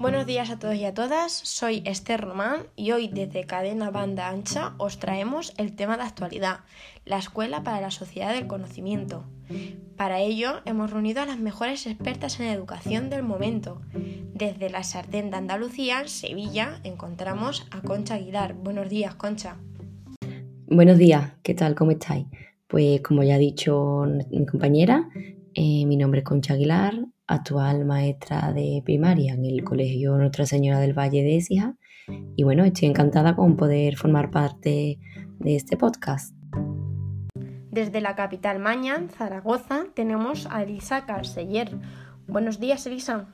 Buenos días a todos y a todas, soy Esther Román y hoy desde Cadena Banda Ancha os traemos el tema de actualidad, la Escuela para la Sociedad del Conocimiento. Para ello hemos reunido a las mejores expertas en educación del momento. Desde la Sartén de Andalucía, Sevilla, encontramos a Concha Aguilar. Buenos días, Concha. Buenos días, ¿qué tal? ¿Cómo estáis? Pues como ya ha dicho mi compañera, eh, mi nombre es Concha Aguilar, actual maestra de primaria en el Colegio Nuestra Señora del Valle de Écija. Y bueno, estoy encantada con poder formar parte de este podcast. Desde la capital Maña, Zaragoza, tenemos a Elisa Carceller. Buenos días, Elisa.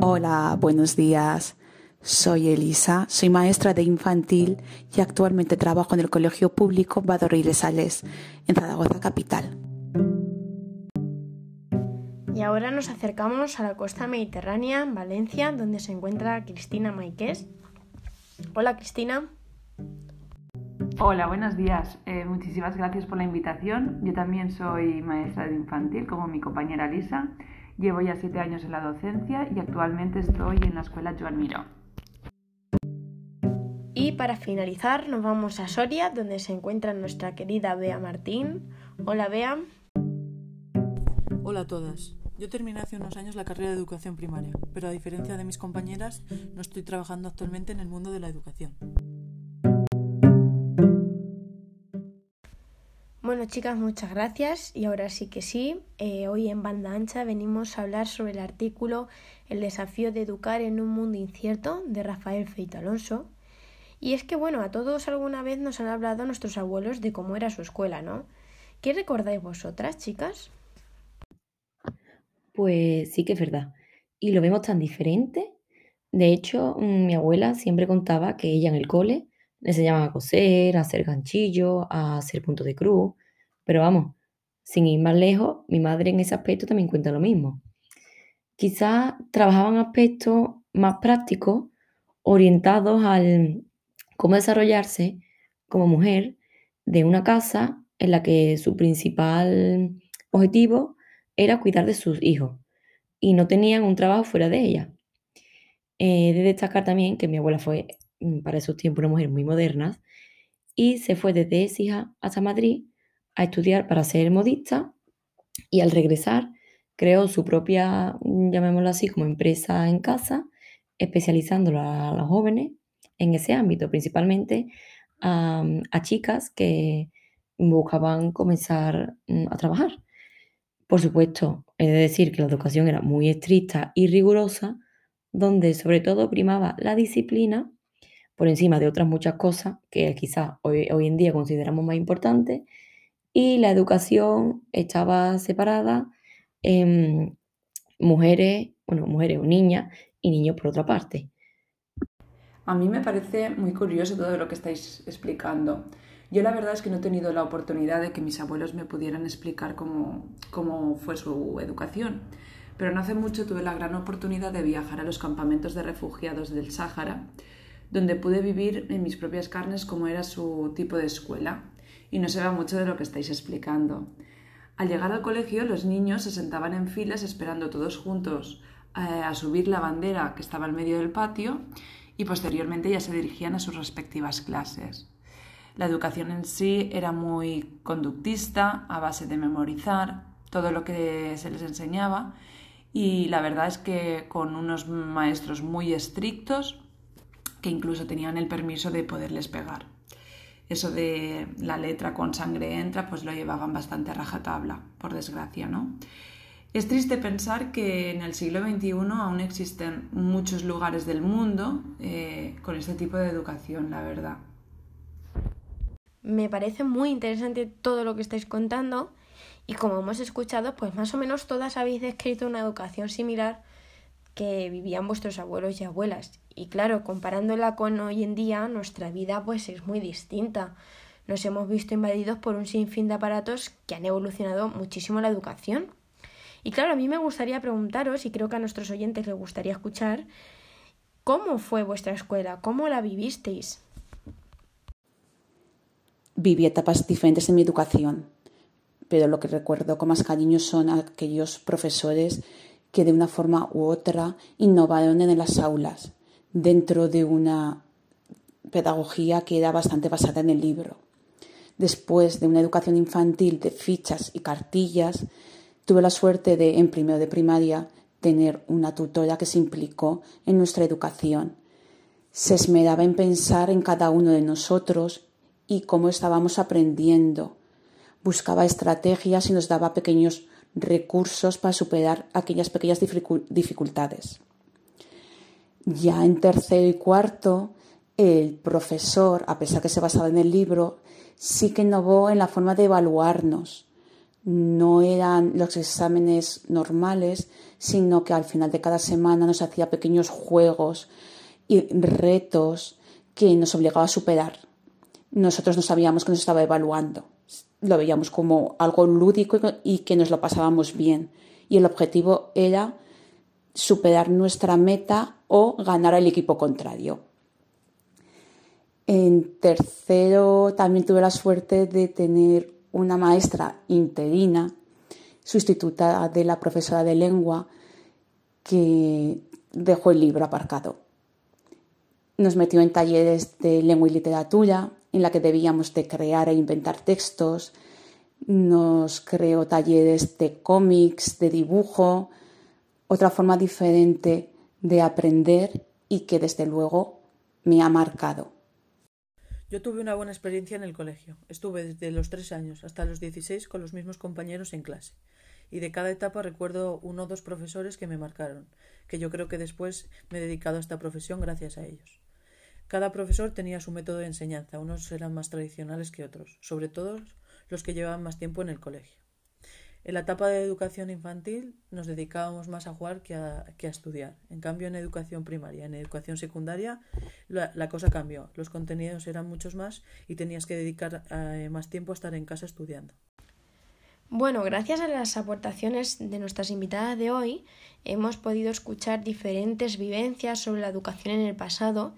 Hola, buenos días. Soy Elisa, soy maestra de infantil y actualmente trabajo en el Colegio Público Badorri Sales, en Zaragoza capital. Ahora nos acercamos a la costa mediterránea, en Valencia, donde se encuentra Cristina Maiqués. Hola Cristina. Hola, buenos días. Eh, muchísimas gracias por la invitación. Yo también soy maestra de infantil, como mi compañera Lisa. Llevo ya siete años en la docencia y actualmente estoy en la escuela Joan Miró. Y para finalizar, nos vamos a Soria, donde se encuentra nuestra querida Bea Martín. Hola Bea. Hola a todas. Yo terminé hace unos años la carrera de educación primaria, pero a diferencia de mis compañeras, no estoy trabajando actualmente en el mundo de la educación. Bueno chicas, muchas gracias y ahora sí que sí, eh, hoy en Banda Ancha venimos a hablar sobre el artículo El desafío de educar en un mundo incierto de Rafael Feito Alonso. Y es que bueno, a todos alguna vez nos han hablado nuestros abuelos de cómo era su escuela, ¿no? ¿Qué recordáis vosotras, chicas? Pues sí que es verdad. Y lo vemos tan diferente. De hecho, mm, mi abuela siempre contaba que ella en el cole le enseñaban a coser, a hacer ganchillo, a hacer punto de cruz. Pero vamos, sin ir más lejos, mi madre en ese aspecto también cuenta lo mismo. Quizás trabajaban aspectos más prácticos, orientados al cómo desarrollarse como mujer de una casa en la que su principal objetivo era cuidar de sus hijos y no tenían un trabajo fuera de ella. He de destacar también que mi abuela fue mm, para esos tiempos una mujer muy moderna y se fue desde Écija hasta Madrid a estudiar para ser modista y al regresar creó su propia, mm, llamémoslo así, como empresa en casa, especializándola a los jóvenes en ese ámbito, principalmente a, a chicas que buscaban comenzar mm, a trabajar. Por supuesto, he de decir que la educación era muy estricta y rigurosa, donde sobre todo primaba la disciplina por encima de otras muchas cosas que quizás hoy, hoy en día consideramos más importantes, y la educación estaba separada en mujeres, bueno, mujeres o niñas y niños por otra parte. A mí me parece muy curioso todo lo que estáis explicando. Yo la verdad es que no he tenido la oportunidad de que mis abuelos me pudieran explicar cómo, cómo fue su educación, pero no hace mucho tuve la gran oportunidad de viajar a los campamentos de refugiados del Sáhara, donde pude vivir en mis propias carnes cómo era su tipo de escuela, y no se ve mucho de lo que estáis explicando. Al llegar al colegio, los niños se sentaban en filas esperando todos juntos eh, a subir la bandera que estaba en medio del patio y posteriormente ya se dirigían a sus respectivas clases. La educación en sí era muy conductista, a base de memorizar todo lo que se les enseñaba y la verdad es que con unos maestros muy estrictos que incluso tenían el permiso de poderles pegar. Eso de la letra con sangre entra, pues lo llevaban bastante a rajatabla, por desgracia, ¿no? Es triste pensar que en el siglo XXI aún existen muchos lugares del mundo eh, con este tipo de educación, la verdad me parece muy interesante todo lo que estáis contando y como hemos escuchado, pues más o menos todas habéis descrito una educación similar que vivían vuestros abuelos y abuelas. Y claro, comparándola con hoy en día, nuestra vida pues es muy distinta. Nos hemos visto invadidos por un sinfín de aparatos que han evolucionado muchísimo la educación. Y claro, a mí me gustaría preguntaros, y creo que a nuestros oyentes les gustaría escuchar, ¿cómo fue vuestra escuela? ¿Cómo la vivisteis? Viví etapas diferentes en mi educación, pero lo que recuerdo con más cariño son aquellos profesores que de una forma u otra innovaron en las aulas, dentro de una pedagogía que era bastante basada en el libro. Después de una educación infantil de fichas y cartillas, tuve la suerte de, en primero de primaria, tener una tutora que se implicó en nuestra educación. Se esmeraba en pensar en cada uno de nosotros y cómo estábamos aprendiendo. Buscaba estrategias y nos daba pequeños recursos para superar aquellas pequeñas dificultades. Ya en tercero y cuarto, el profesor, a pesar que se basaba en el libro, sí que innovó en la forma de evaluarnos. No eran los exámenes normales, sino que al final de cada semana nos hacía pequeños juegos y retos que nos obligaba a superar. Nosotros no sabíamos que nos estaba evaluando lo veíamos como algo lúdico y que nos lo pasábamos bien. Y el objetivo era superar nuestra meta o ganar al equipo contrario. En tercero también tuve la suerte de tener una maestra interina, sustituta de la profesora de lengua, que dejó el libro aparcado. Nos metió en talleres de lengua y literatura, en la que debíamos de crear e inventar textos, nos creó talleres de cómics, de dibujo, otra forma diferente de aprender y que desde luego me ha marcado. Yo tuve una buena experiencia en el colegio. Estuve desde los tres años hasta los dieciséis con los mismos compañeros en clase. Y de cada etapa recuerdo uno o dos profesores que me marcaron, que yo creo que después me he dedicado a esta profesión gracias a ellos. Cada profesor tenía su método de enseñanza, unos eran más tradicionales que otros, sobre todo los que llevaban más tiempo en el colegio. En la etapa de educación infantil nos dedicábamos más a jugar que a, estudiar. En cambio, en educación primaria, en educación secundaria, la, cosa cambió. Los contenidos eran muchos más y tenías que dedicar eh, más tiempo a estar en casa estudiando. Bueno, gracias a las aportaciones de nuestras invitadas de hoy, hemos podido escuchar diferentes vivencias sobre la educación en el pasado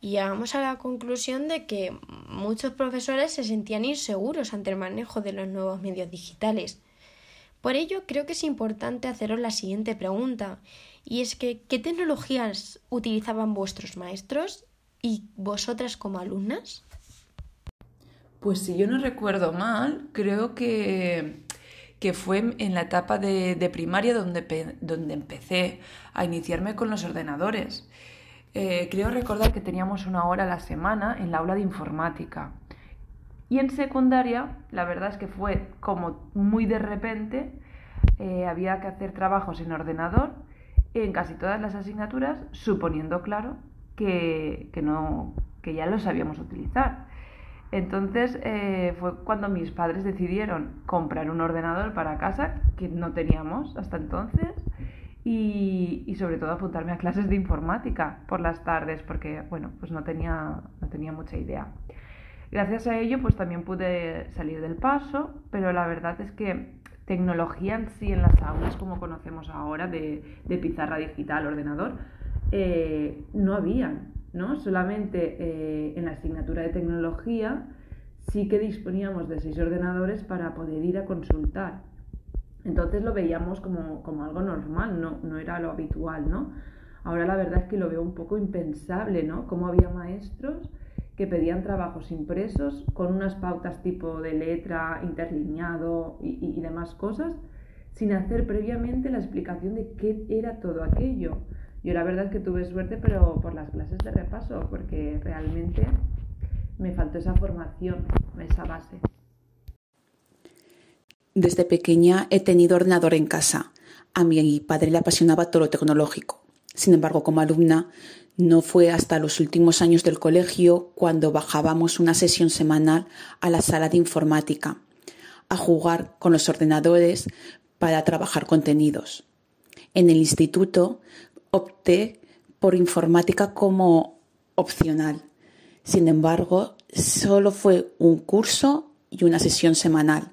y llegamos a la conclusión de que muchos profesores se sentían inseguros ante el manejo de los nuevos medios digitales. Por ello, creo que es importante haceros la siguiente pregunta, y es que ¿qué tecnologías utilizaban vuestros maestros y vosotras como alumnas? Pues si yo no recuerdo mal, creo que, que fue en la etapa de, de primaria donde, donde empecé a iniciarme con los ordenadores. Eh, creo recordar que teníamos una hora a la semana en la aula de informática. Y en secundaria, la verdad es que fue como muy de repente, eh, había que hacer trabajos en ordenador en casi todas las asignaturas, suponiendo, claro, que, no, que ya lo sabíamos utilizar. Entonces eh, fue cuando mis padres decidieron comprar un ordenador para casa, que no teníamos hasta entonces, y, sobre todo apuntarme a clases de informática por las tardes porque, bueno, pues no tenía, no tenía mucha idea. Gracias a ello, pues también pude salir del paso, pero la verdad es que tecnología en sí en las aulas, como conocemos ahora, de, pizarra digital, ordenador, eh, no había, ¿no? Solamente eh, en la asignatura de tecnología sí que disponíamos de seis ordenadores para poder ir a consultar. Entonces lo veíamos como, algo normal, no, no era lo habitual, ¿no? Ahora la verdad es que lo veo un poco impensable, ¿no? Como había maestros que pedían trabajos impresos con unas pautas tipo de letra, interlineado y, demás cosas, sin hacer previamente la explicación de qué era todo aquello. Yo la verdad es que tuve suerte, pero por las clases de repaso, porque realmente me faltó esa formación, esa base. Desde pequeña he tenido ordenador en casa. A mi padre le apasionaba todo lo tecnológico. Sin embargo, como alumna, no fue hasta los últimos años del colegio cuando bajábamos una sesión semanal a la sala de informática, a jugar con los ordenadores para trabajar contenidos. En el instituto opté por informática como opcional. Sin embargo, solo fue un curso y una sesión semanal.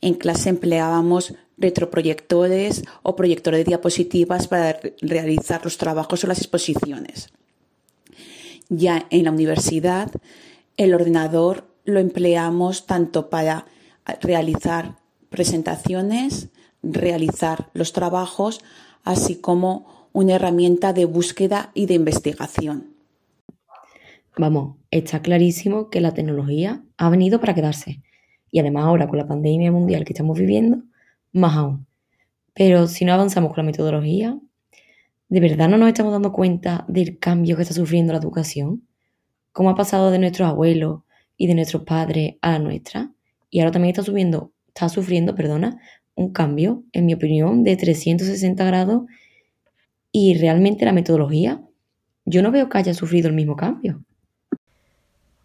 En clase empleábamos retroproyectores o proyectores de diapositivas para realizar los trabajos o las exposiciones. Ya en la universidad, el ordenador lo empleamos tanto para realizar presentaciones, realizar los trabajos, así como una herramienta de búsqueda y de investigación. Vamos, está clarísimo que la tecnología ha venido para quedarse. Y además ahora con la pandemia mundial que estamos viviendo, más aún. Pero si no avanzamos con la metodología, ¿de verdad no nos estamos dando cuenta del cambio que está sufriendo la educación? ¿Cómo ha pasado de nuestros abuelos y de nuestros padres a la nuestra? Y ahora también está, subiendo, está sufriendo perdona, un cambio, en mi opinión, de 360 grados y realmente la metodología, yo no veo que haya sufrido el mismo cambio.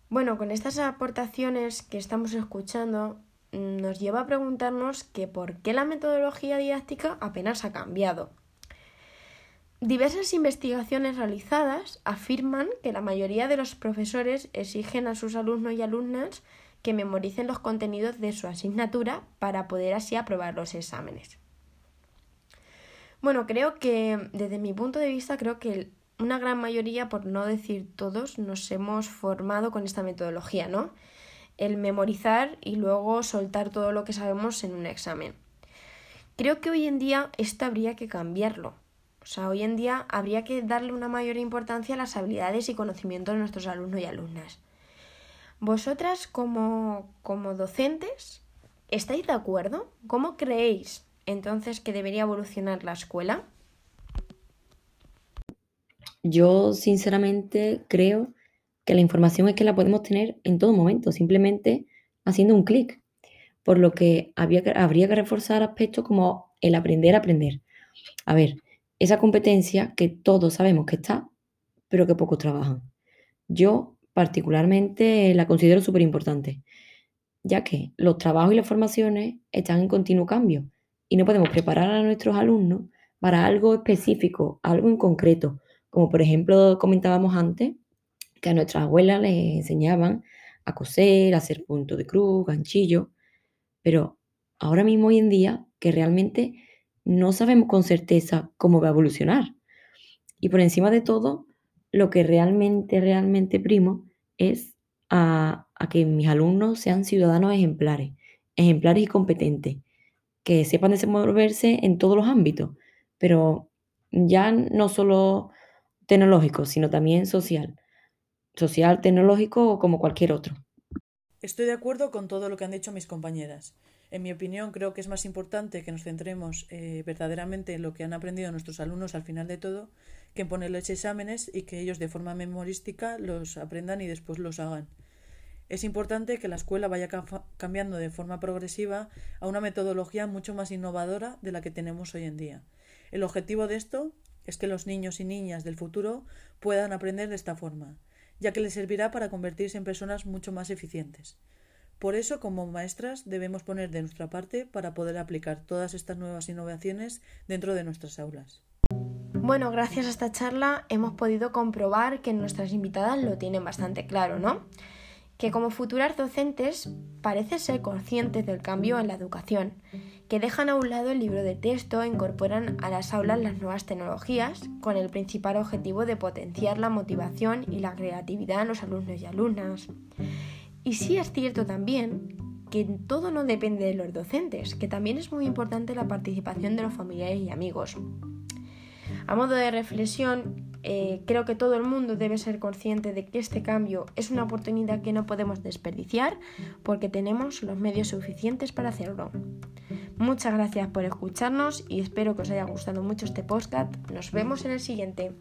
Bueno, con estas aportaciones que estamos escuchando, mm, nos lleva a preguntarnos que por qué la metodología didáctica apenas ha cambiado. Diversas investigaciones realizadas afirman que la mayoría de los profesores exigen a sus alumnos y alumnas que memoricen los contenidos de su asignatura para poder así aprobar los exámenes. Bueno, creo que desde mi punto de vista creo que una gran mayoría, por no decir todos, nos hemos formado con esta metodología, ¿no? El memorizar y luego soltar todo lo que sabemos en un examen. Creo que hoy en día esto habría que cambiarlo. O sea, hoy en día habría que darle una mayor importancia a las habilidades y conocimientos de nuestros alumnos y alumnas. Vosotras como, como docentes, ¿estáis de acuerdo? ¿Cómo creéis entonces que debería evolucionar la escuela? Yo sinceramente creo que la información es que la podemos tener en todo momento, simplemente haciendo un clic, por lo que, habría que reforzar aspectos como el aprender a aprender. A ver, esa competencia que todos sabemos que está, pero que pocos trabajan. Yo particularmente la considero súper importante, ya que los trabajos y las formaciones están en continuo cambio y no podemos preparar a nuestros alumnos para algo específico, algo en concreto, como por ejemplo comentábamos antes, que a nuestras abuelas les enseñaban a coser, a hacer punto de cruz, ganchillo, pero ahora mismo hoy en día que realmente no sabemos con certeza cómo va a evolucionar. Y por encima de todo, lo que realmente, realmente primo es a, a que mis alumnos sean ciudadanos ejemplares, ejemplares y competentes, que sepan desenvolverse en todos los ámbitos, pero ya no solo tecnológico, sino también social. Social, tecnológico como cualquier otro. Estoy de acuerdo con todo lo que han dicho mis compañeras. En mi opinión, creo que es más importante que nos centremos eh, verdaderamente en lo que han aprendido nuestros alumnos al final de todo, que en ponerles exámenes y que ellos de forma memorística los aprendan y después los hagan. Es importante que la escuela vaya cambiando de forma progresiva a una metodología mucho más innovadora de la que tenemos hoy en día. El objetivo de esto es que los niños y niñas del futuro puedan aprender de esta forma, ya que les servirá para convertirse en personas mucho más eficientes. Por eso, como maestras, debemos poner de nuestra parte para poder aplicar todas estas nuevas innovaciones dentro de nuestras aulas. Bueno, gracias a esta charla hemos podido comprobar que nuestras invitadas lo tienen bastante claro, ¿no? Que como futuras docentes parece ser conscientes del cambio en la educación que dejan a un lado el libro de texto e incorporan a las aulas las nuevas tecnologías con el principal objetivo de potenciar la motivación y la creatividad en los alumnos y alumnas. Y sí es cierto también que todo no depende de los docentes, que también es muy importante la participación de los familiares y amigos. A modo de reflexión, eh, creo que todo el mundo debe ser consciente de que este cambio es una oportunidad que no podemos desperdiciar porque tenemos los medios suficientes para hacerlo. Muchas gracias por escucharnos y espero que os haya gustado mucho este podcast. Nos vemos en el siguiente.